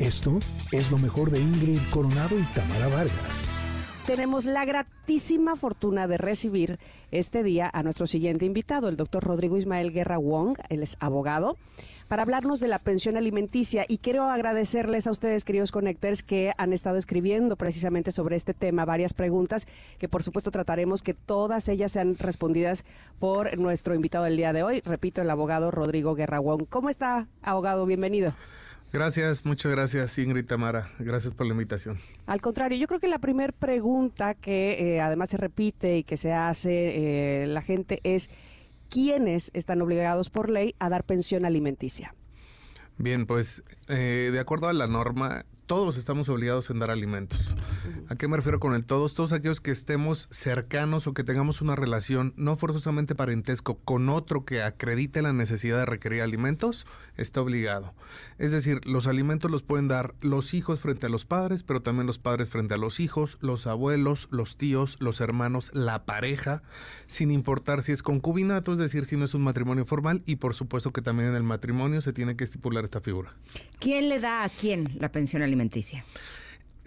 Esto es lo mejor de Ingrid Coronado y Tamara Vargas. Tenemos la gratísima fortuna de recibir este día a nuestro siguiente invitado, el doctor Rodrigo Ismael Guerra Wong, él es abogado, para hablarnos de la pensión alimenticia. Y quiero agradecerles a ustedes, queridos connectors, que han estado escribiendo precisamente sobre este tema varias preguntas que por supuesto trataremos que todas ellas sean respondidas por nuestro invitado del día de hoy, repito, el abogado Rodrigo Guerra Wong. ¿Cómo está, abogado? Bienvenido. Gracias, muchas gracias Ingrid Tamara. Gracias por la invitación. Al contrario, yo creo que la primera pregunta que eh, además se repite y que se hace eh, la gente es quiénes están obligados por ley a dar pensión alimenticia. Bien, pues eh, de acuerdo a la norma, todos estamos obligados en dar alimentos. ¿A qué me refiero con el todos? Todos aquellos que estemos cercanos o que tengamos una relación no forzosamente parentesco con otro que acredite la necesidad de requerir alimentos, está obligado. Es decir, los alimentos los pueden dar los hijos frente a los padres, pero también los padres frente a los hijos, los abuelos, los tíos, los hermanos, la pareja, sin importar si es concubinato, es decir, si no es un matrimonio formal, y por supuesto que también en el matrimonio se tiene que estipular esta figura. ¿Quién le da a quién la pensión alimenticia?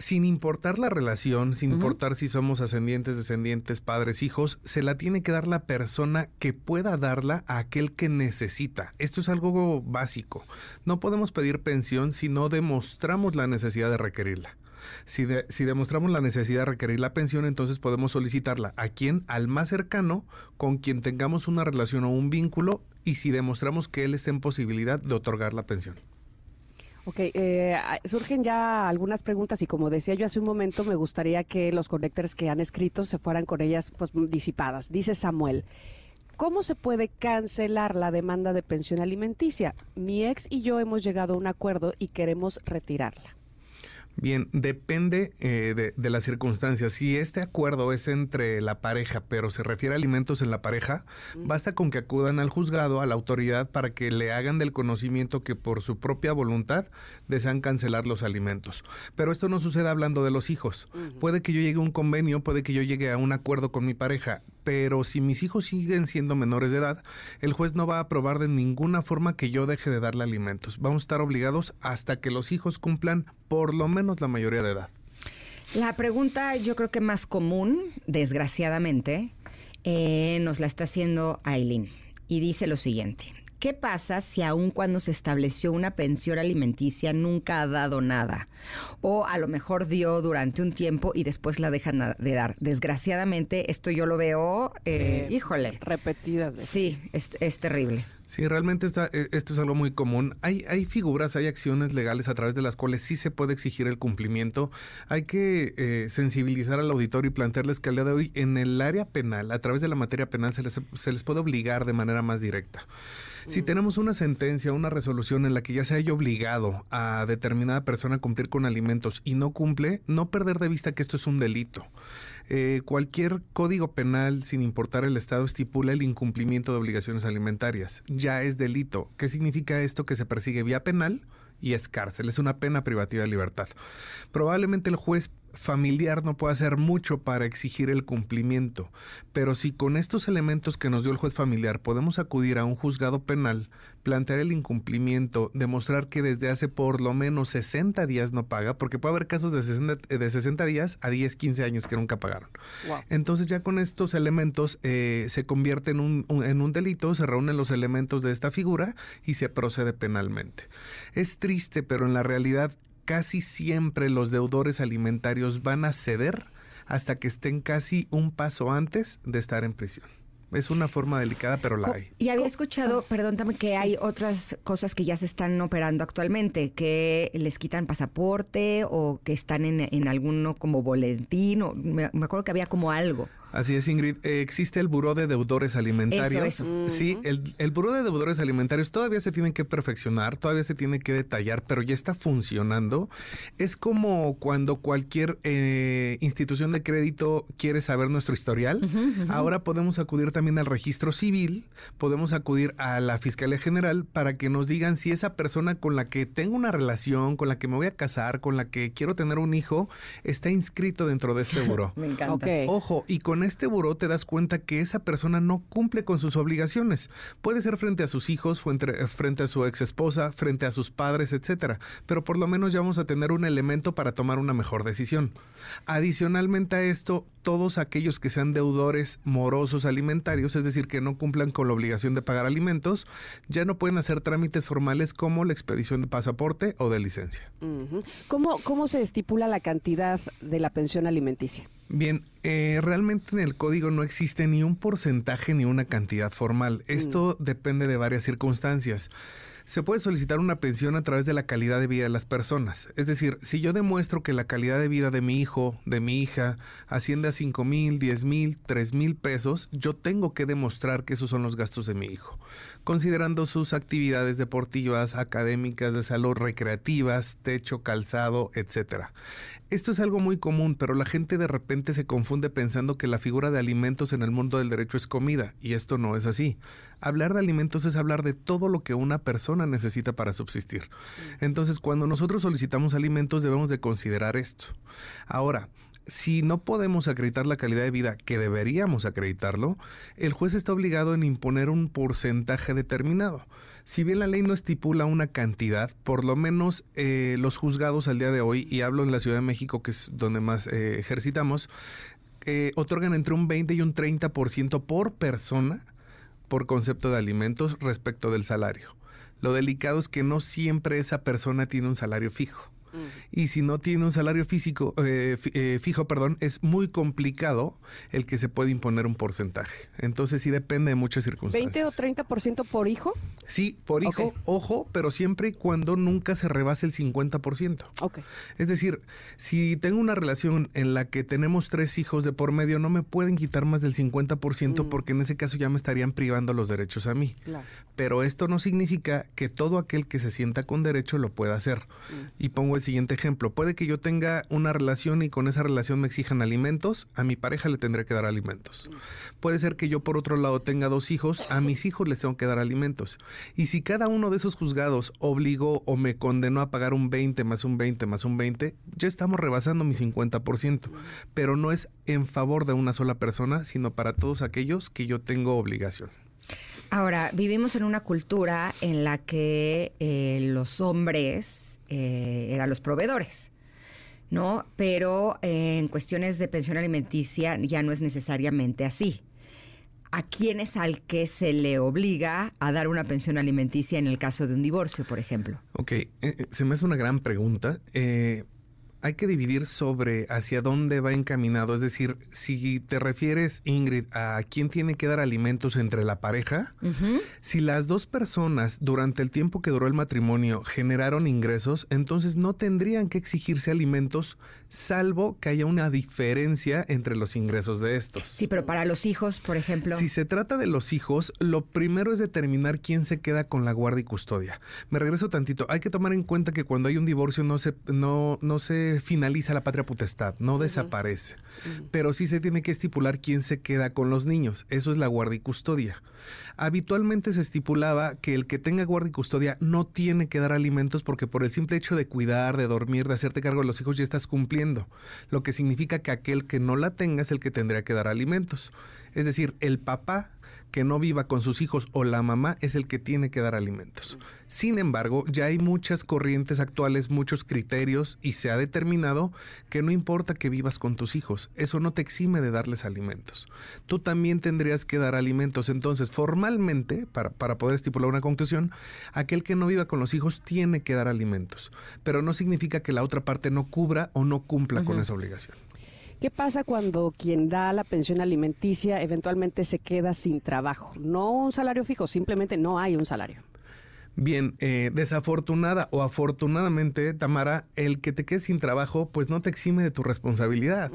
Sin importar la relación, sin importar si somos ascendientes, descendientes, padres, hijos, se la tiene que dar la persona que pueda darla a aquel que necesita. Esto es algo básico. No podemos pedir pensión si no demostramos la necesidad de requerirla. Si, si, demostramos la necesidad de requerir la pensión, entonces podemos solicitarla a quien, al más cercano, con quien tengamos una relación o un vínculo, y si demostramos que él está en posibilidad de otorgar la pensión. Ok, eh, surgen ya algunas preguntas y como decía yo hace un momento, me gustaría que los conectores que han escrito se fueran con ellas pues disipadas. Dice Samuel, ¿cómo se puede cancelar la demanda de pensión alimenticia? Mi ex y yo hemos llegado a un acuerdo y queremos retirarla. Bien, depende eh, de, las circunstancias. Si este acuerdo es entre la pareja, pero se refiere a alimentos en la pareja, basta con que acudan al juzgado, a la autoridad, para que le hagan del conocimiento que por su propia voluntad desean cancelar los alimentos. Pero esto no sucede hablando de los hijos. Puede que yo llegue a un convenio, puede que yo llegue a un acuerdo con mi pareja, pero si mis hijos siguen siendo menores de edad, el juez no va a aprobar de ninguna forma que yo deje de darle alimentos. Vamos a estar obligados hasta que los hijos cumplan por lo menos la mayoría de edad. La pregunta yo creo que más común, desgraciadamente, eh, nos la está haciendo Aileen y dice lo siguiente. ¿Qué pasa si aun cuando se estableció una pensión alimenticia nunca ha dado nada? O a lo mejor dio durante un tiempo y después la dejan de dar. Desgraciadamente, esto yo lo veo, eh, híjole. Repetidas veces. Sí, es, terrible. Sí, realmente eh, esto es algo muy común. Hay, hay figuras, hay acciones legales a través de las cuales sí se puede exigir el cumplimiento. Hay que eh, sensibilizar al auditorio y plantearles que al día de hoy en el área penal, a través de la materia penal, se les, se les puede obligar de manera más directa. Si mm. tenemos una sentencia, una resolución en la que ya se haya obligado a determinada persona a cumplir con alimentos y no cumple, no perder de vista que esto es un delito. Eh, cualquier código penal, sin importar el Estado, estipula el incumplimiento de obligaciones alimentarias. Ya es delito. ¿Qué significa esto? Que se persigue vía penal y es cárcel, es una pena privativa de libertad. Probablemente el juez familiar no puede hacer mucho para exigir el cumplimiento, pero si con estos elementos que nos dio el juez familiar podemos acudir a un juzgado penal, plantear el incumplimiento, demostrar que desde hace por lo menos 60 días no paga, porque puede haber casos de 60, de 60 días a 10, 15 años que nunca pagaron. Entonces ya con estos elementos eh, se convierte en un, en un delito, se reúnen los elementos de esta figura y se procede penalmente. Es triste, pero en la realidad casi siempre los deudores alimentarios van a ceder hasta que estén casi un paso antes de estar en prisión. Es una forma delicada, pero la hay. Y había escuchado, perdón, también que hay otras cosas que ya se están operando actualmente, que les quitan pasaporte o que están en, en alguno como boletín, o me acuerdo que había como algo. Así es, Ingrid. Eh, existe el Buró de Deudores Alimentarios. Sí, el, el Buró de Deudores Alimentarios todavía se tiene que perfeccionar, todavía se tiene que detallar, pero ya está funcionando. Es como cuando cualquier eh, institución de crédito quiere saber nuestro historial. Ahora podemos acudir también al registro civil, podemos acudir a la Fiscalía General para que nos digan si esa persona con la que tengo una relación, con la que me voy a casar, con la que quiero tener un hijo, está inscrito dentro de este buró. me encanta. Ojo, y con este buró te das cuenta que esa persona no cumple con sus obligaciones. Puede ser frente a sus hijos, frente, frente a su ex esposa, frente a sus padres, etcétera. Pero por lo menos ya vamos a tener un elemento para tomar una mejor decisión. Adicionalmente a esto, todos aquellos que sean deudores morosos alimentarios, es decir, que no cumplan con la obligación de pagar alimentos, ya no pueden hacer trámites formales como la expedición de pasaporte o de licencia. ¿Cómo, ¿Cómo se estipula la cantidad de la pensión alimenticia? Bien, eh, realmente en el código no existe ni un porcentaje ni una cantidad formal. Esto mm. depende de varias circunstancias se puede solicitar una pensión a través de la calidad de vida de las personas. Es decir, si yo demuestro que la calidad de vida de mi hijo, de mi hija, asciende a 5 mil, 10 mil, 3 mil pesos, yo tengo que demostrar que esos son los gastos de mi hijo, considerando sus actividades deportivas, académicas, de salud, recreativas, techo, calzado, etcétera. Esto es algo muy común, pero la gente de repente se confunde pensando que la figura de alimentos en el mundo del derecho es comida, y esto no es así. Hablar de alimentos es hablar de todo lo que una persona necesita para subsistir. Mm. Entonces, cuando nosotros solicitamos alimentos debemos de considerar esto. Ahora, si no podemos acreditar la calidad de vida que deberíamos acreditarlo, el juez está obligado en imponer un porcentaje determinado si bien la ley no estipula una cantidad, por lo menos eh, los juzgados al día de hoy, y hablo en la Ciudad de México, que es donde más eh, ejercitamos, eh, otorgan entre un 20 y un 30% por persona por concepto de alimentos respecto del salario. Lo delicado es que no siempre esa persona tiene un salario fijo. Y si no tiene un salario físico, eh, eh, fijo, perdón, es muy complicado el que se puede imponer un porcentaje. Entonces sí depende de muchas circunstancias. ¿20 o 30% por hijo? Sí, por hijo, ojo, pero siempre y cuando nunca se rebase el 50%. Ok. Es decir, si tengo una relación en la que tenemos tres hijos de por medio, no me pueden quitar más del 50% mm. porque en ese caso ya me estarían privando los derechos a mí. Pero esto no significa que todo aquel que se sienta con derecho lo pueda hacer. Mm. Y pongo el siguiente ejemplo. Puede que yo tenga una relación y con esa relación me exijan alimentos, a mi pareja le tendré que dar alimentos. Puede ser que yo por otro lado tenga dos hijos, a mis hijos les tengo que dar alimentos. Y si cada uno de esos juzgados obligó o me condenó a pagar un 20 más un 20 más un 20, ya estamos rebasando mi 50%. Pero no es en favor de una sola persona, sino para todos aquellos que yo tengo obligación. Ahora, vivimos en una cultura en la que eh, los hombres eh, eran los proveedores. ¿no? Pero eh, en cuestiones de pensión alimenticia ya no es necesariamente así. ¿A quién es al que se le obliga a dar una pensión alimenticia en el caso de un divorcio, por ejemplo? Ok, se me hace una gran pregunta hay que dividir sobre hacia dónde va encaminado. Es decir, si te refieres, Ingrid, a quién tiene que dar alimentos entre la pareja, si las dos personas durante el tiempo que duró el matrimonio generaron ingresos, entonces no tendrían que exigirse alimentos, salvo que haya una diferencia entre los ingresos de estos. Sí, pero para los hijos, por ejemplo. Si se trata de los hijos, lo primero es determinar quién se queda con la guardia y custodia. Me regreso tantito. Hay que tomar en cuenta que cuando hay un divorcio no se, no, no se finaliza la patria potestad, no desaparece. Pero sí se tiene que estipular quién se queda con los niños. Eso es la guardia y custodia. Habitualmente se estipulaba que el que tenga guardia y custodia no tiene que dar alimentos porque por el simple hecho de cuidar, de dormir, de hacerte cargo de los hijos ya estás cumpliendo. Lo que significa que aquel que no la tenga es el que tendría que dar alimentos. Es decir, el papá que no viva con sus hijos o la mamá es el que tiene que dar alimentos. Sin embargo, ya hay muchas corrientes actuales, muchos criterios y se ha determinado que no importa que vivas con tus hijos, eso no te exime de darles alimentos. Tú también tendrías que dar alimentos. Entonces, formalmente, para, para poder estipular una conclusión, aquel que no viva con los hijos tiene que dar alimentos, pero no significa que la otra parte no cubra o no cumpla con esa obligación. ¿Qué pasa cuando quien da la pensión alimenticia eventualmente se queda sin trabajo? No un salario fijo, simplemente no hay un salario. Bien, eh, desafortunada o afortunadamente, Tamara, el que te quedes sin trabajo, pues no te exime de tu responsabilidad.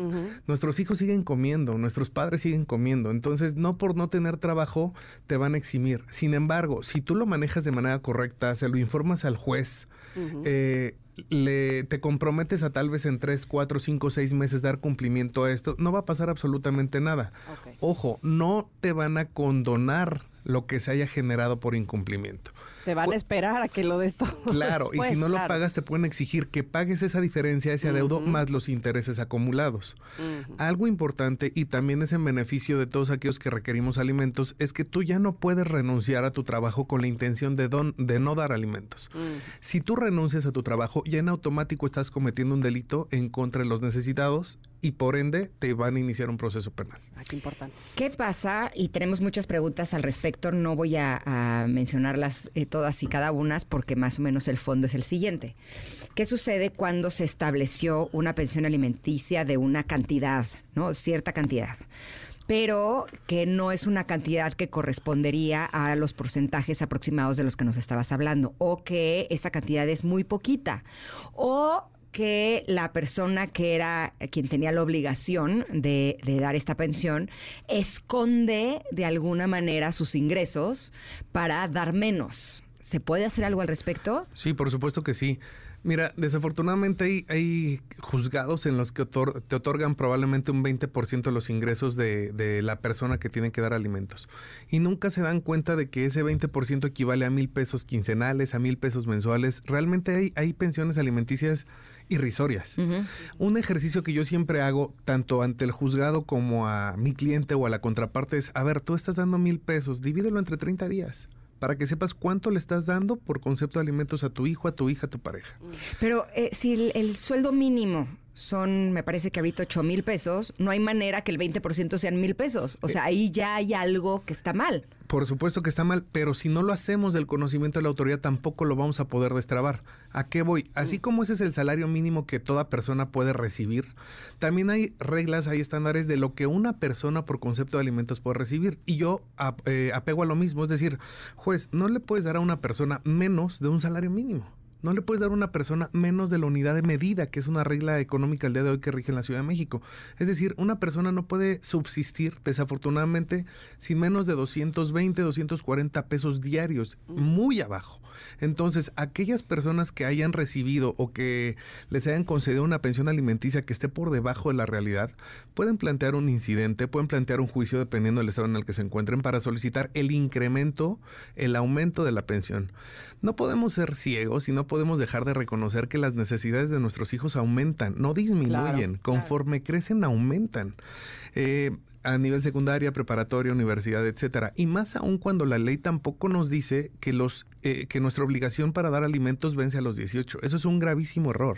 Nuestros hijos siguen comiendo, nuestros padres siguen comiendo, entonces no por no tener trabajo te van a eximir. Sin embargo, si tú lo manejas de manera correcta, se lo informas al juez, eh, le, te comprometes a tal vez en 3, 4, 5, 6 meses dar cumplimiento a esto, no va a pasar absolutamente nada. Ojo, no te van a condonar lo que se haya generado por incumplimiento. Te van a esperar a que lo des todo. Claro, y si no lo pagas te pueden exigir que pagues esa diferencia, ese adeudo, más los intereses acumulados. Algo importante y también es en beneficio de todos aquellos que requerimos alimentos es que tú ya no puedes renunciar a tu trabajo con la intención de, don- de no dar alimentos. Si tú renuncias a tu trabajo, ya en automático estás cometiendo un delito en contra de los necesitados y por ende te van a iniciar un proceso penal. Ah, qué importante. ¿Qué pasa? Y tenemos muchas preguntas al respecto. No voy a, a mencionarlas eh, todas y cada una porque más o menos el fondo es el siguiente. ¿Qué sucede cuando se estableció una pensión alimenticia de una cantidad, no cierta cantidad? pero que no es una cantidad que correspondería a los porcentajes aproximados de los que nos estabas hablando, o que esa cantidad es muy poquita, o que la persona que era quien tenía la obligación de, de dar esta pensión esconde de alguna manera sus ingresos para dar menos. ¿Se puede hacer algo al respecto? Sí, por supuesto que sí. Mira, desafortunadamente hay, juzgados en los que te otorgan probablemente un 20% de los ingresos de, la persona que tiene que dar alimentos. Y nunca se dan cuenta de que ese 20% equivale a mil pesos quincenales, a mil pesos mensuales. Realmente hay pensiones alimenticias irrisorias. Un ejercicio que yo siempre hago, tanto ante el juzgado como a mi cliente o a la contraparte, es, a ver, tú estás dando mil pesos, divídelo entre 30 días, para que sepas cuánto le estás dando por concepto de alimentos a tu hijo, a tu hija, a tu pareja. Pero eh, si el, el sueldo mínimo son, me parece que ahorita 8 mil pesos, no hay manera que el 20% sean mil pesos. O sea, ahí ya hay algo que está mal. Por supuesto que está mal, pero si no lo hacemos del conocimiento de la autoridad, tampoco lo vamos a poder destrabar. ¿A qué voy? Así como ese es el salario mínimo que toda persona puede recibir, también hay reglas, hay estándares de lo que una persona por concepto de alimentos puede recibir. Y yo eh, apego a lo mismo, es decir, juez, no le puedes dar a una persona menos de un salario mínimo. No le puedes dar a una persona menos de la unidad de medida, que es una regla económica el día de hoy que rige en la Ciudad de México. Es decir, una persona no puede subsistir, desafortunadamente, sin menos de 220, 240 pesos diarios, muy abajo. Entonces, aquellas personas que hayan recibido o que les hayan concedido una pensión alimenticia que esté por debajo de la realidad, pueden plantear un incidente, pueden plantear un juicio dependiendo del estado en el que se encuentren para solicitar el incremento, el aumento de la pensión. No podemos ser ciegos y no podemos dejar de reconocer que las necesidades de nuestros hijos aumentan, no disminuyen, Claro, conforme crecen aumentan. Eh, a nivel secundaria, preparatoria, universidad, etcétera. Y más aún cuando la ley tampoco nos dice que los eh, que nuestra obligación para dar alimentos vence a los 18. Eso es un gravísimo error.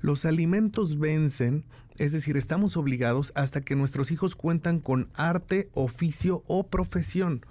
Los alimentos vencen, es decir, estamos obligados hasta que nuestros hijos cuentan con arte, oficio o profesión,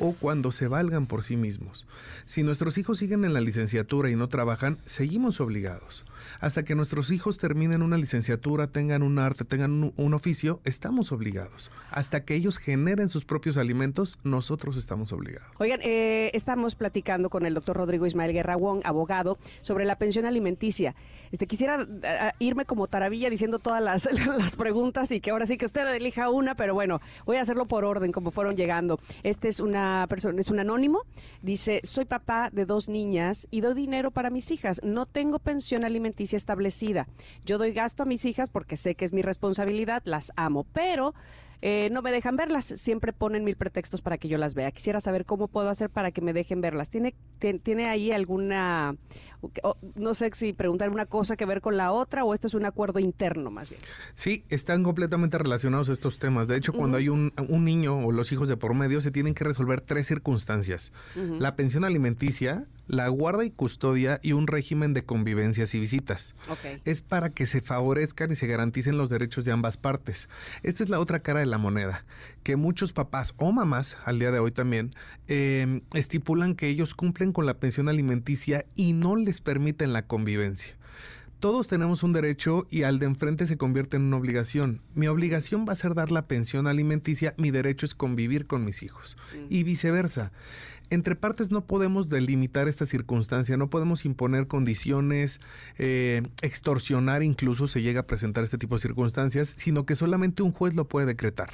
o cuando se valgan por sí mismos. Si nuestros hijos siguen en la licenciatura y no trabajan, seguimos obligados. Hasta que nuestros hijos terminen una licenciatura, tengan un arte, tengan un, oficio, estamos obligados. Hasta que ellos generen sus propios alimentos, nosotros estamos obligados. Oigan, eh, estamos platicando con el doctor Rodrigo Ismael Guerra Wong, abogado, sobre la pensión alimenticia. Este, quisiera ah, irme como taravilla diciendo todas las, las preguntas y que ahora sí que usted elija una, pero bueno, voy a hacerlo por orden, como fueron llegando. Este es una persona, es un anónimo. Dice, soy papá de dos niñas y doy dinero para mis hijas. No tengo pensión alimenticia establecida. Yo doy gasto a mis hijas porque sé que es mi responsabilidad, las amo, pero... Eh, no me dejan verlas, siempre ponen mil pretextos para que yo las vea. Quisiera saber cómo puedo hacer para que me dejen verlas. ¿Tiene, tien- tiene ahí alguna, o- no sé si preguntar una cosa que ver con la otra o este es un acuerdo interno más bien? Sí, están completamente relacionados estos temas. De hecho, cuando hay un, un niño o los hijos de por medio, se tienen que resolver tres circunstancias. La pensión alimenticia, la guarda y custodia y un régimen de convivencias y visitas. Es para que se favorezcan y se garanticen los derechos de ambas partes. Esta es la otra cara de la moneda, que muchos papás o mamás, al día de hoy también, eh, estipulan que ellos cumplen con la pensión alimenticia y no les permiten la convivencia. Todos tenemos un derecho y al de enfrente se convierte en una obligación. Mi obligación va a ser dar la pensión alimenticia, mi derecho es convivir con mis hijos. Y viceversa. Entre partes no podemos delimitar esta circunstancia, no podemos imponer condiciones, eh, extorsionar incluso se llega a presentar este tipo de circunstancias, sino que solamente un juez lo puede decretar.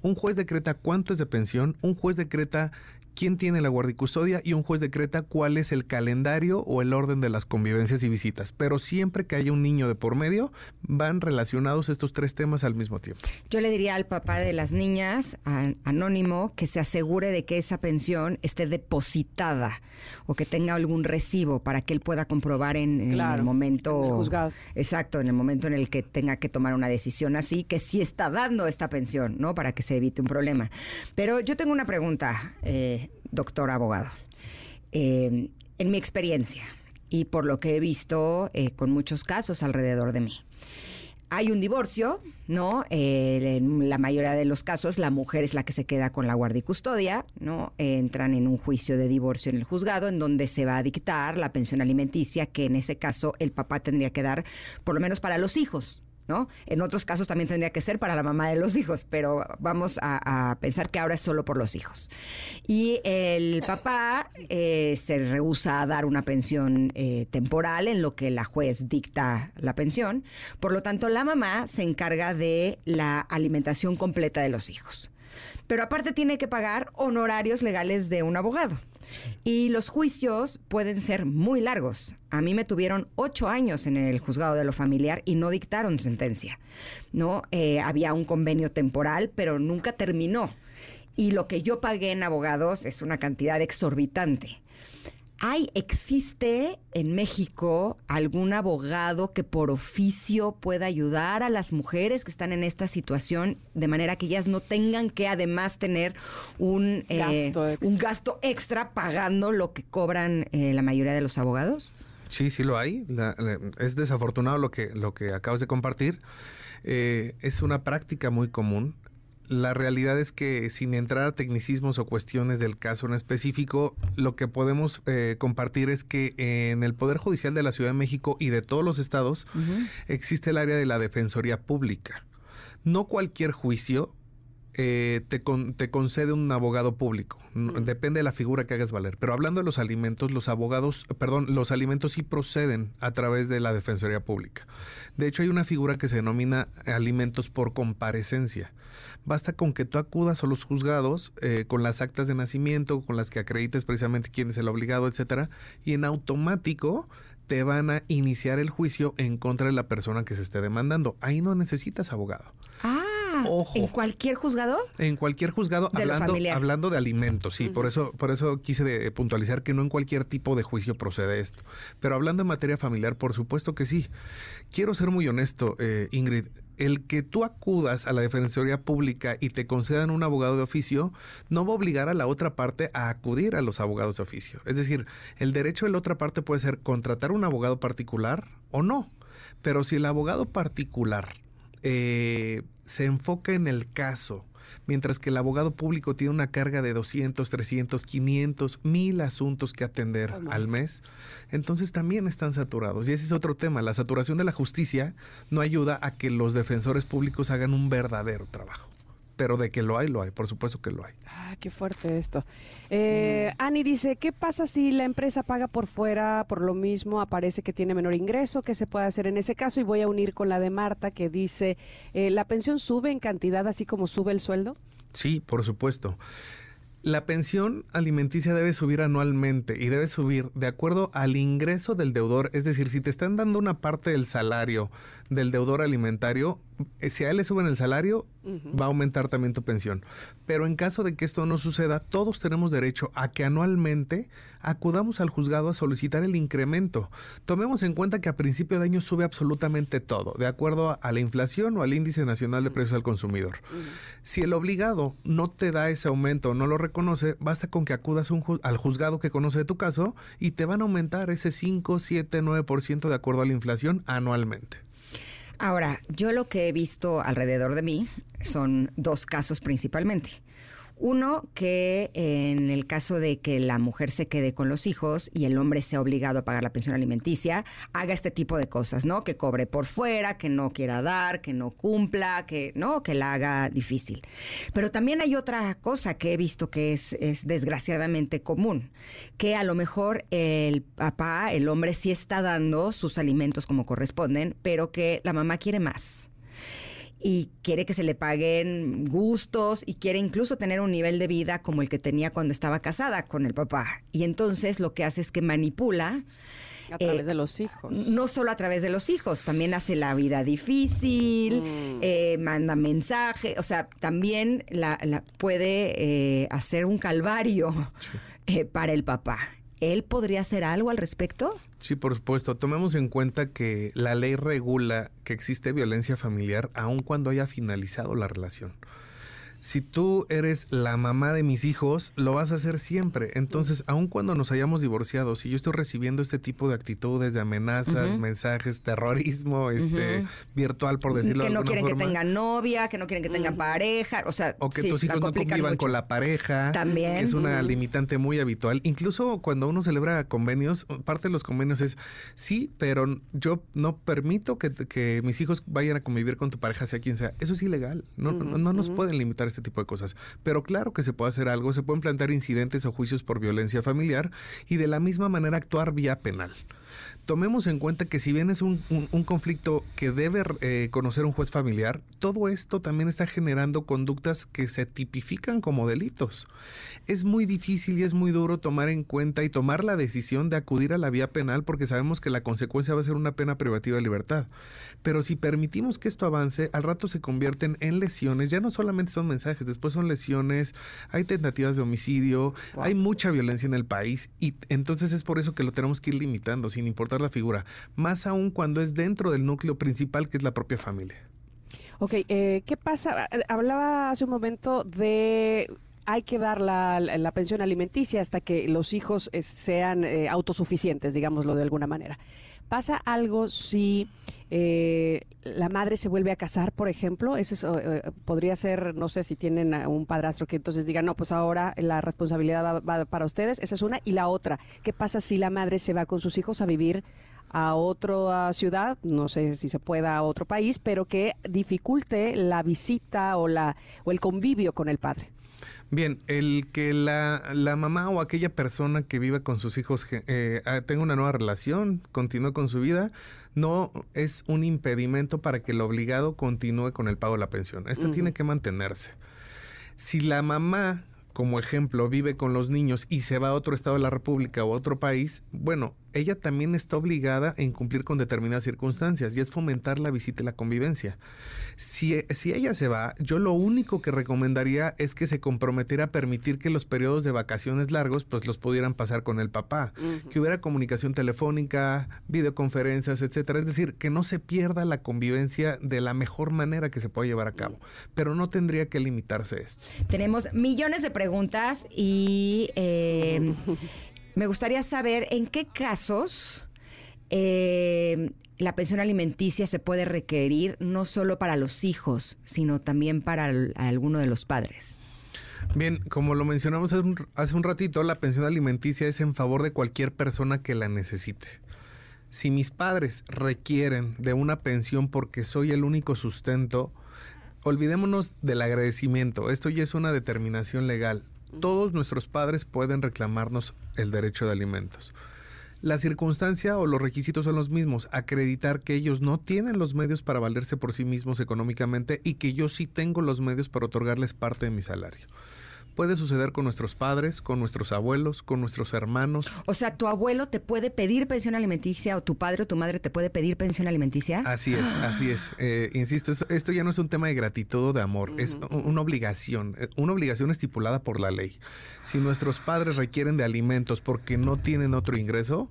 Un juez decreta cuánto es de pensión, un juez decreta quién tiene la guardia y custodia y un juez decreta cuál es el calendario o el orden de las convivencias y visitas. Pero siempre que haya un niño de por medio, van relacionados estos tres temas al mismo tiempo. Yo le diría al papá de las niñas, anónimo, que se asegure de que esa pensión esté depositada o que tenga algún recibo para que él pueda comprobar en, el momento... juzgado. Exacto, en el momento en el que tenga que tomar una decisión así, que sí está dando esta pensión, ¿no? Para que se evite un problema. Pero yo tengo una pregunta, eh, doctor abogado. Eh, en mi experiencia y por lo que he visto eh, con muchos casos alrededor de mí hay un divorcio, ¿no? en la mayoría de los casos la mujer es la que se queda con la guardia y custodia, ¿no? entran en un juicio de divorcio en el juzgado en donde se va a dictar la pensión alimenticia que en ese caso el papá tendría que dar por lo menos para los hijos, ¿no? En otros casos también tendría que ser para la mamá de los hijos, pero vamos a, pensar que ahora es solo por los hijos. Y el papá eh, se rehúsa a dar una pensión eh, temporal en lo que la juez dicta la pensión. Por lo tanto, la mamá se encarga de la alimentación completa de los hijos. Pero aparte tiene que pagar honorarios legales de un abogado. Y los juicios pueden ser muy largos. A mí me tuvieron ocho años en el juzgado de lo familiar y no dictaron sentencia. No eh, había un convenio temporal, pero nunca terminó. Y lo que yo pagué en abogados es una cantidad exorbitante. ¿Hay, existe en México algún abogado que por oficio pueda ayudar a las mujeres que están en esta situación de manera que ellas no tengan que además tener un, eh, gasto, extra. un gasto extra pagando lo que cobran eh, la mayoría de los abogados? Sí, sí lo hay. es desafortunado lo que, lo que acabas de compartir. Eh, es una práctica muy común la realidad es que sin entrar a tecnicismos o cuestiones del caso en específico, lo que podemos eh, compartir es que en el Poder Judicial de la Ciudad de México y de todos los estados existe el área de la Defensoría Pública. No cualquier juicio eh, te, te, concede un abogado público. Depende de la figura que hagas valer. Pero hablando de los alimentos, los abogados, perdón, los alimentos sí proceden a través de la Defensoría Pública. De hecho, hay una figura que se denomina alimentos por comparecencia. Basta con que tú acudas a los juzgados eh, con las actas de nacimiento, con las que acredites precisamente quién es el obligado, etcétera, y en automático te van a iniciar el juicio en contra de la persona que se esté demandando. Ahí no necesitas abogado. Ah. ¿En cualquier juzgado? En cualquier juzgado, hablando, hablando de alimentos, sí. Por eso, por eso quise de puntualizar que no en cualquier tipo de juicio procede esto. Pero hablando en materia familiar, por supuesto que sí. Quiero ser muy honesto, eh, Ingrid el que tú acudas a la Defensoría Pública y te concedan un abogado de oficio, no va a obligar a la otra parte a acudir a los abogados de oficio. Es decir, el derecho de la otra parte puede ser contratar un abogado particular o no. Pero si el abogado particular eh, se enfoca en el caso, mientras que el abogado público tiene una carga de 200, 300, 500, mil asuntos que atender al mes, entonces también están saturados. Y ese es otro tema, la saturación de la justicia no ayuda a que los defensores públicos hagan un verdadero trabajo pero de que lo hay, lo hay, por supuesto que lo hay. Ah, qué fuerte esto. Eh, Ani dice, ¿qué pasa si la empresa paga por fuera por lo mismo? Aparece que tiene menor ingreso, ¿qué se puede hacer en ese caso? Y voy a unir con la de Marta que dice, eh, ¿la pensión sube en cantidad así como sube el sueldo? Sí, por supuesto. La pensión alimenticia debe subir anualmente y debe subir de acuerdo al ingreso del deudor. Es decir, si te están dando una parte del salario del deudor alimentario, eh, si a él le suben el salario, va a aumentar también tu pensión. Pero en caso de que esto no suceda, todos tenemos derecho a que anualmente acudamos al juzgado a solicitar el incremento. Tomemos en cuenta que a principio de año sube absolutamente todo, de acuerdo a la inflación o al índice nacional de precios al consumidor. Si el obligado no te da ese aumento o no lo reconoce, basta con que acudas al juzgado que conoce de tu caso y te van a aumentar ese 5, 7, 9% de acuerdo a la inflación anualmente. Ahora, yo lo que he visto alrededor de mí son dos casos principalmente. Uno, que en el caso de que la mujer se quede con los hijos y el hombre sea obligado a pagar la pensión alimenticia, haga este tipo de cosas, ¿no? Que cobre por fuera, que no quiera dar, que no cumpla, que no, que la haga difícil. Pero también hay otra cosa que he visto que es, es desgraciadamente común, que a lo mejor el papá, el hombre sí está dando sus alimentos como corresponden, pero que la mamá quiere más y quiere que se le paguen gustos y quiere incluso tener un nivel de vida como el que tenía cuando estaba casada con el papá. Y entonces lo que hace es que manipula. A través de los hijos. No solo a través de los hijos, también hace la vida difícil, Mm. eh, manda mensajes, o sea, también la, la puede eh, hacer un calvario eh, para el papá. ¿Él podría hacer algo al respecto? Sí, por supuesto. Tomemos en cuenta que la ley regula que existe violencia familiar aun cuando haya finalizado la relación. Si tú eres la mamá de mis hijos, lo vas a hacer siempre. Entonces, aun cuando nos hayamos divorciado, si yo estoy recibiendo este tipo de actitudes, de amenazas, mensajes, terrorismo, este, virtual, por decirlo que de no quieren que tengan novia, que no quieren que tengan Ujú. pareja, o sea, o que sí, tus hijos no convivan mucho. con la pareja, También. que es una limitante muy habitual. Incluso cuando uno celebra convenios, parte de los convenios es, sí, pero yo no permito que, que mis hijos vayan a convivir con tu pareja, sea quien sea. Eso es ilegal. No, no, no nos pueden limitar este tipo de cosas. Pero claro que se puede hacer algo, se pueden plantear incidentes o juicios por violencia familiar y de la misma manera actuar vía penal. Tomemos en cuenta que si bien es un, un- un conflicto que debe eh, conocer un juez familiar, todo esto también está generando conductas que se tipifican como delitos. Es muy difícil y es muy duro tomar en cuenta y tomar la decisión de acudir a la vía penal porque sabemos que la consecuencia va a ser una pena privativa de libertad. Pero si permitimos que esto avance, al rato se convierten en lesiones, ya no solamente son mensajes, después son lesiones, hay tentativas de homicidio, Wow. hay mucha violencia en el país y entonces es por eso que lo tenemos que ir limitando sin importar la figura, más aún cuando es dentro del núcleo principal que es la propia familia. Ok, eh, ¿qué pasa? Eh, Hablaba hace un momento de hay que dar la, la- la pensión alimenticia hasta que los hijos eh, sean eh, autosuficientes, digámoslo de alguna manera. ¿Pasa algo si eh, la madre se vuelve a casar, por ejemplo? Ese es, eh, eh, podría ser, no sé si tienen a un padrastro que entonces diga, no, pues ahora la responsabilidad va, va para ustedes. Esa es una. Y la otra, ¿qué pasa si la madre se va con sus hijos a vivir a otra ciudad, no sé si se pueda a otro país, pero que dificulte la visita o la o el convivio con el padre. Bien, el que la, la mamá o aquella persona que vive con sus hijos eh, ah, tenga una nueva relación, continúe con su vida, no es un impedimento para que el obligado continúe con el pago de la pensión. Ujú. tiene que mantenerse. Si la mamá, como ejemplo, vive con los niños y se va a otro estado de la República o a otro país, bueno, ella también está obligada en cumplir con determinadas circunstancias y es fomentar la visita y la convivencia. Si, si ella se va, yo lo único que recomendaría es que se comprometiera a permitir que los periodos de vacaciones largos pues los pudieran pasar con el papá, que hubiera comunicación telefónica, videoconferencias, etcétera, es decir, que no se pierda la convivencia de la mejor manera que se pueda llevar a cabo, pero no tendría que limitarse esto. Tenemos millones de preguntas y eh, me gustaría saber en qué casos eh, la pensión alimenticia se puede requerir no solo para los hijos, sino también para alguno de los padres. Bien, como lo mencionamos hace un, hace un ratito, la pensión alimenticia es en favor de cualquier persona que la necesite. Si mis padres requieren de una pensión porque soy el único sustento, olvidémonos del agradecimiento. Esto ya es una determinación legal. Todos nuestros padres pueden reclamarnos el derecho de alimentos. La circunstancia o los requisitos son los mismos, acreditar que ellos no tienen los medios para valerse por sí mismos económicamente y que yo sí tengo los medios para otorgarles parte de mi salario. Puede suceder con nuestros padres, con nuestros abuelos, con nuestros hermanos. O sea, tu abuelo te puede pedir pensión alimenticia o tu padre o tu madre te puede pedir pensión alimenticia. Así es, así es. Eh, insisto, esto, ya no es un tema de gratitud o de amor, es una obligación, eh, una obligación estipulada por la ley. Si nuestros padres requieren de alimentos porque no tienen otro ingreso,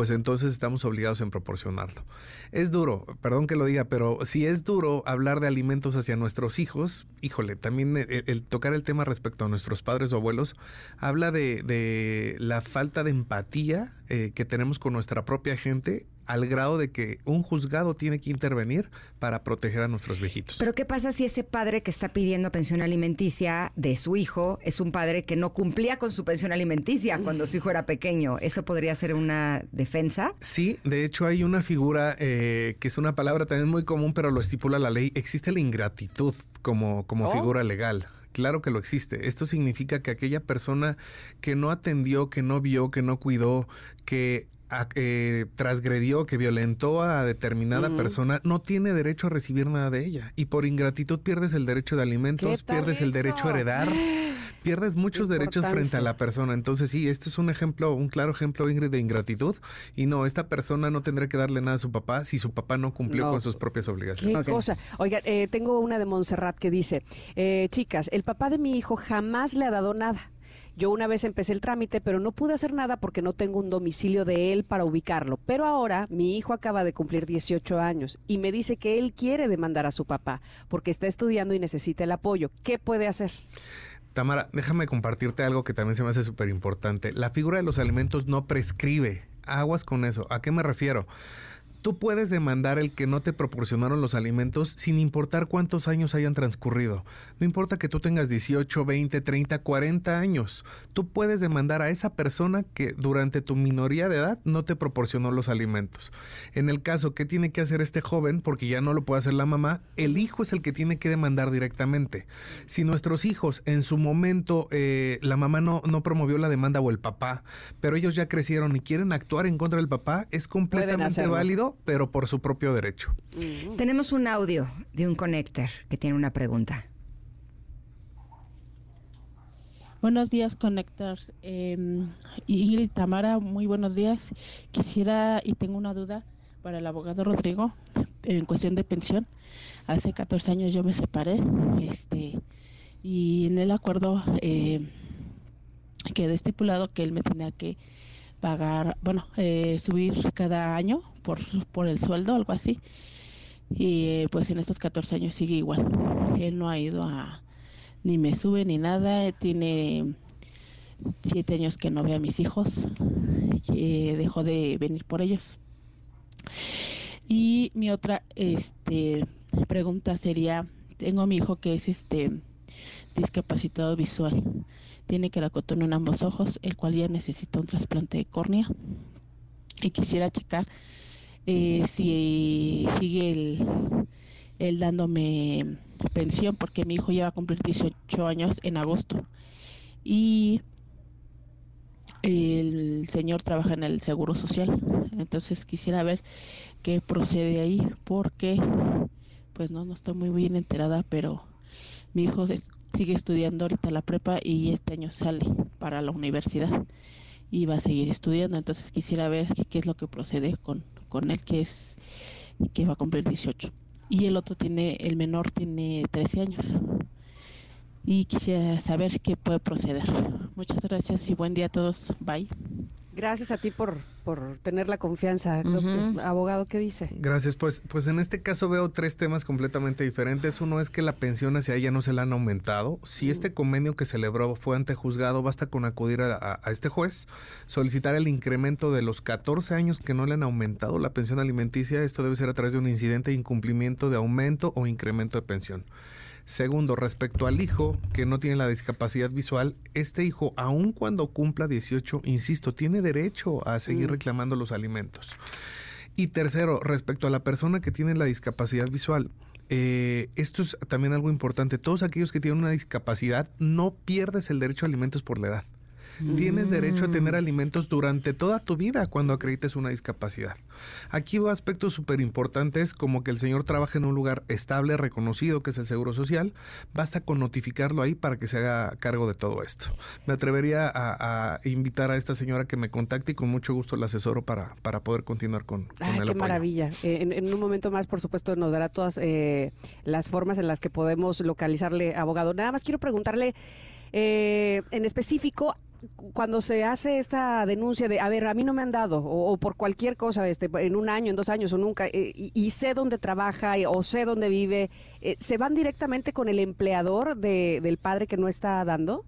pues entonces estamos obligados en proporcionarlo. Es duro, perdón que lo diga, pero si es duro hablar de alimentos hacia nuestros hijos, híjole, también el, el tocar el tema respecto a nuestros padres o abuelos, habla de, de la falta de empatía eh, que tenemos con nuestra propia gente al grado de que un juzgado tiene que intervenir para proteger a nuestros viejitos. Pero ¿qué pasa si ese padre que está pidiendo pensión alimenticia de su hijo es un padre que no cumplía con su pensión alimenticia cuando su hijo era pequeño? ¿Eso podría ser una defensa? Sí, de hecho hay una figura eh, que es una palabra también muy común, pero lo estipula la ley. Existe la ingratitud como, como Oh. figura legal. Claro que lo existe. Esto significa que aquella persona que no atendió, que no vio, que no cuidó, que eh, transgredió, que violentó a determinada persona, no tiene derecho a recibir nada de ella. Y por ingratitud pierdes el derecho de alimentos, pierdes el derecho a heredar, pierdes muchos derechos frente a la persona. Entonces sí, este es un ejemplo, un claro ejemplo, Ingrid, de ingratitud. Y no, esta persona no tendrá que darle nada a su papá si su papá no cumplió con sus propias obligaciones. Qué cosa. Oiga, eh, tengo una de Montserrat que dice, eh, chicas, el papá de mi hijo jamás le ha dado nada. Yo una vez empecé el trámite, pero no pude hacer nada porque no tengo un domicilio de él para ubicarlo. Pero ahora mi hijo acaba de cumplir 18 años y me dice que él quiere demandar a su papá porque está estudiando y necesita el apoyo. ¿Qué puede hacer? Tamara, déjame compartirte algo que también se me hace súper importante. La figura de los alimentos no prescribe. Aguas con eso. ¿A qué me refiero? Tú puedes demandar el que no te proporcionaron los alimentos sin importar cuántos años hayan transcurrido. No importa que tú tengas 18, 20, 30, 40 años. Tú puedes demandar a esa persona que durante tu minoría de edad no te proporcionó los alimentos. En el caso, ¿qué tiene que hacer este joven? Porque ya no lo puede hacer la mamá. El hijo es el que tiene que demandar directamente. Si nuestros hijos en su momento eh, la mamá no, no promovió la demanda o el papá, pero ellos ya crecieron y quieren actuar en contra del papá, es completamente válido pero por su propio derecho. Tenemos un audio de un connector que tiene una pregunta. Buenos días, Connectors. Eh, Ingrid Tamara, muy buenos días. Quisiera y tengo una duda para el abogado Rodrigo en cuestión de pensión. Hace 14 años yo me separé este, y en el acuerdo eh, quedó estipulado que él me tenía que pagar, bueno, eh, subir cada año por, por el sueldo, algo así. Y eh, pues en estos 14 años sigue igual. Él no ha ido a, ni me sube ni nada. Tiene siete años que no ve a mis hijos, que dejó de venir por ellos. Y mi otra este, pregunta sería, tengo a mi hijo que es este discapacitado visual tiene queracotón en ambos ojos, el cual ya necesita un trasplante de córnea. Y quisiera checar eh, si sigue el, dándome pensión, porque mi hijo ya va a cumplir 18 años en agosto. Y el señor trabaja en el Seguro Social. Entonces quisiera ver qué procede ahí, porque pues no, no estoy muy bien enterada, pero mi hijo sigue estudiando ahorita la prepa y este año sale para la universidad y va a seguir estudiando. Entonces quisiera ver qué, es lo que procede con, con él, que es que va a cumplir 18. Y el otro tiene, el menor tiene 13 años. Y quisiera saber qué puede proceder. Muchas gracias y buen día a todos. Bye. Gracias a ti por, por tener la confianza. Abogado, ¿qué dice? Gracias. Pues, pues en este caso veo tres temas completamente diferentes. Uno es que la pensión hacia ella no se la han aumentado. Si mm. este convenio que celebró fue ante juzgado, basta con acudir a, a, este juez, solicitar el incremento de los 14 años que no le han aumentado la pensión alimenticia. Esto debe ser a través de un incidente de incumplimiento de aumento o incremento de pensión. Segundo, respecto al hijo que no tiene la discapacidad visual, este hijo, aun cuando cumpla 18, insisto, tiene derecho a seguir mm. reclamando los alimentos. Y tercero, respecto a la persona que tiene la discapacidad visual, eh, esto es también algo importante. Todos aquellos que tienen una discapacidad, no pierdes el derecho a alimentos por la edad. Tienes derecho a tener mm. alimentos durante toda tu vida cuando acredites una discapacidad. Aquí va aspectos súper importantes como que el señor trabaje en un lugar estable, reconocido, que es el Seguro Social. Basta con notificarlo ahí para que se haga cargo de todo esto. Me atrevería a, invitar a esta señora que me contacte y con mucho gusto la asesoro para, para poder continuar con, con Ay, qué maravilla. Eh, en, un momento más, por supuesto, nos dará todas eh, las formas en las que podemos localizarle abogado. Nada más quiero preguntarle eh, en específico cuando se hace esta denuncia de, a ver, a mí no me han dado, o, por cualquier cosa, este, en un año, en dos años o nunca, eh, y, sé dónde trabaja o sé dónde vive, eh, ¿se van directamente con el empleador de, del padre que no está dando?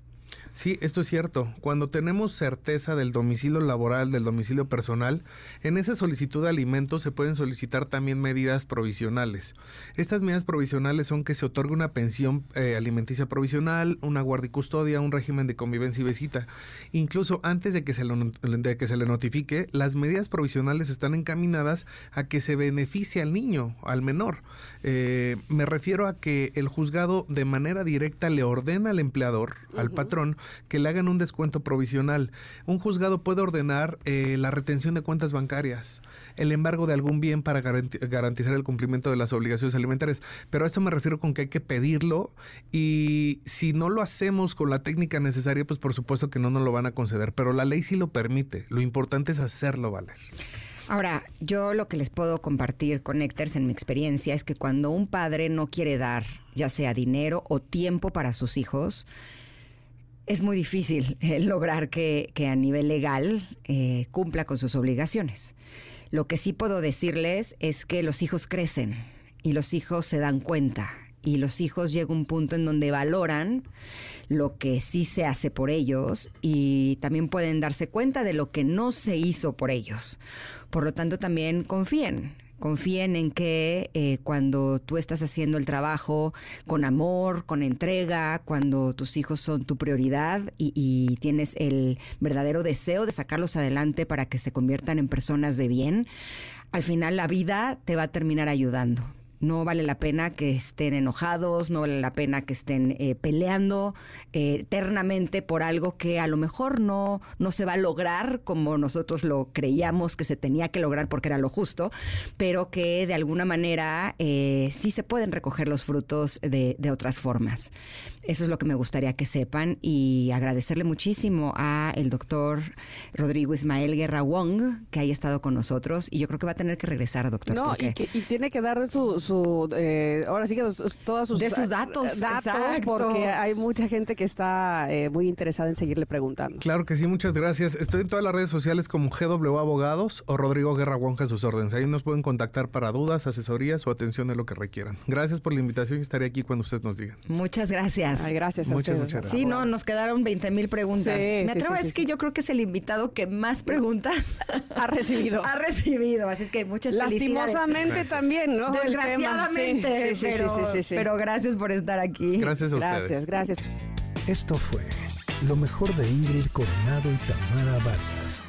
Sí, esto es cierto. Cuando tenemos certeza del domicilio laboral, del domicilio personal, en esa solicitud de alimentos se pueden solicitar también medidas provisionales. Estas medidas provisionales son que se otorgue una pensión eh, alimenticia provisional, una guardia y custodia, un régimen de convivencia y visita. Incluso antes de que, se de que se le notifique, las medidas provisionales están encaminadas a que se beneficie al niño, al menor. Eh, me refiero a que el juzgado de manera directa le ordena al empleador, al patrón, que le hagan un descuento provisional. Un juzgado puede ordenar eh, la retención de cuentas bancarias, el embargo de algún bien para garantizar el cumplimiento de las obligaciones alimentarias. Pero a esto me refiero con que hay que pedirlo y si no lo hacemos con la técnica necesaria, pues por supuesto que no nos lo van a conceder. Pero la ley sí lo permite. Lo importante es hacerlo valer. Ahora, yo lo que les puedo compartir con Héctors en mi experiencia es que cuando un padre no quiere dar ya sea dinero o tiempo para sus hijos, es muy difícil eh, lograr que, a nivel legal eh, cumpla con sus obligaciones. Lo que sí puedo decirles es que los hijos crecen y los hijos se dan cuenta y los hijos llega un punto en donde valoran lo que sí se hace por ellos y también pueden darse cuenta de lo que no se hizo por ellos. Por lo tanto, también confíen. Confíen en que eh, cuando tú estás haciendo el trabajo con amor, con entrega, cuando tus hijos son tu prioridad y, y tienes el verdadero deseo de sacarlos adelante para que se conviertan en personas de bien, al final la vida te va a terminar ayudando no vale la pena que estén enojados, no vale la pena que estén eh, peleando eh, eternamente por algo que a lo mejor no, no se va a lograr como nosotros lo creíamos que se tenía que lograr porque era lo justo, pero que de alguna manera eh, sí se pueden recoger los frutos de, de otras formas. Eso es lo que me gustaría que sepan y agradecerle muchísimo a el doctor Rodrigo Ismael Guerra Wong que haya estado con nosotros y yo creo que va a tener que regresar, doctor. No, y, y tiene que dar su eh, ahora sí que todos sus, de sus datos, datos porque hay mucha gente que está eh, muy interesada en seguirle preguntando. Claro que sí, muchas gracias. Estoy en todas las redes sociales como GW Abogados o Rodrigo Guerra Wonja sus órdenes. Ahí nos pueden contactar para dudas, asesorías o atención de lo que requieran. Gracias por la invitación y estaré aquí cuando ustedes nos digan. Muchas gracias. Ay, gracias a muchas, muchas gracias. Sí, no, nos quedaron 20 mil preguntas. Me atrevo es que yo creo que es el invitado que más preguntas ha recibido. ha recibido, así es que muchas Lastimosamente también, ¿no? Desgraciadamente pero gracias por estar aquí. Gracias a ustedes. Gracias, gracias. Esto fue lo mejor de Ingrid Coronado y Tamara Vargas.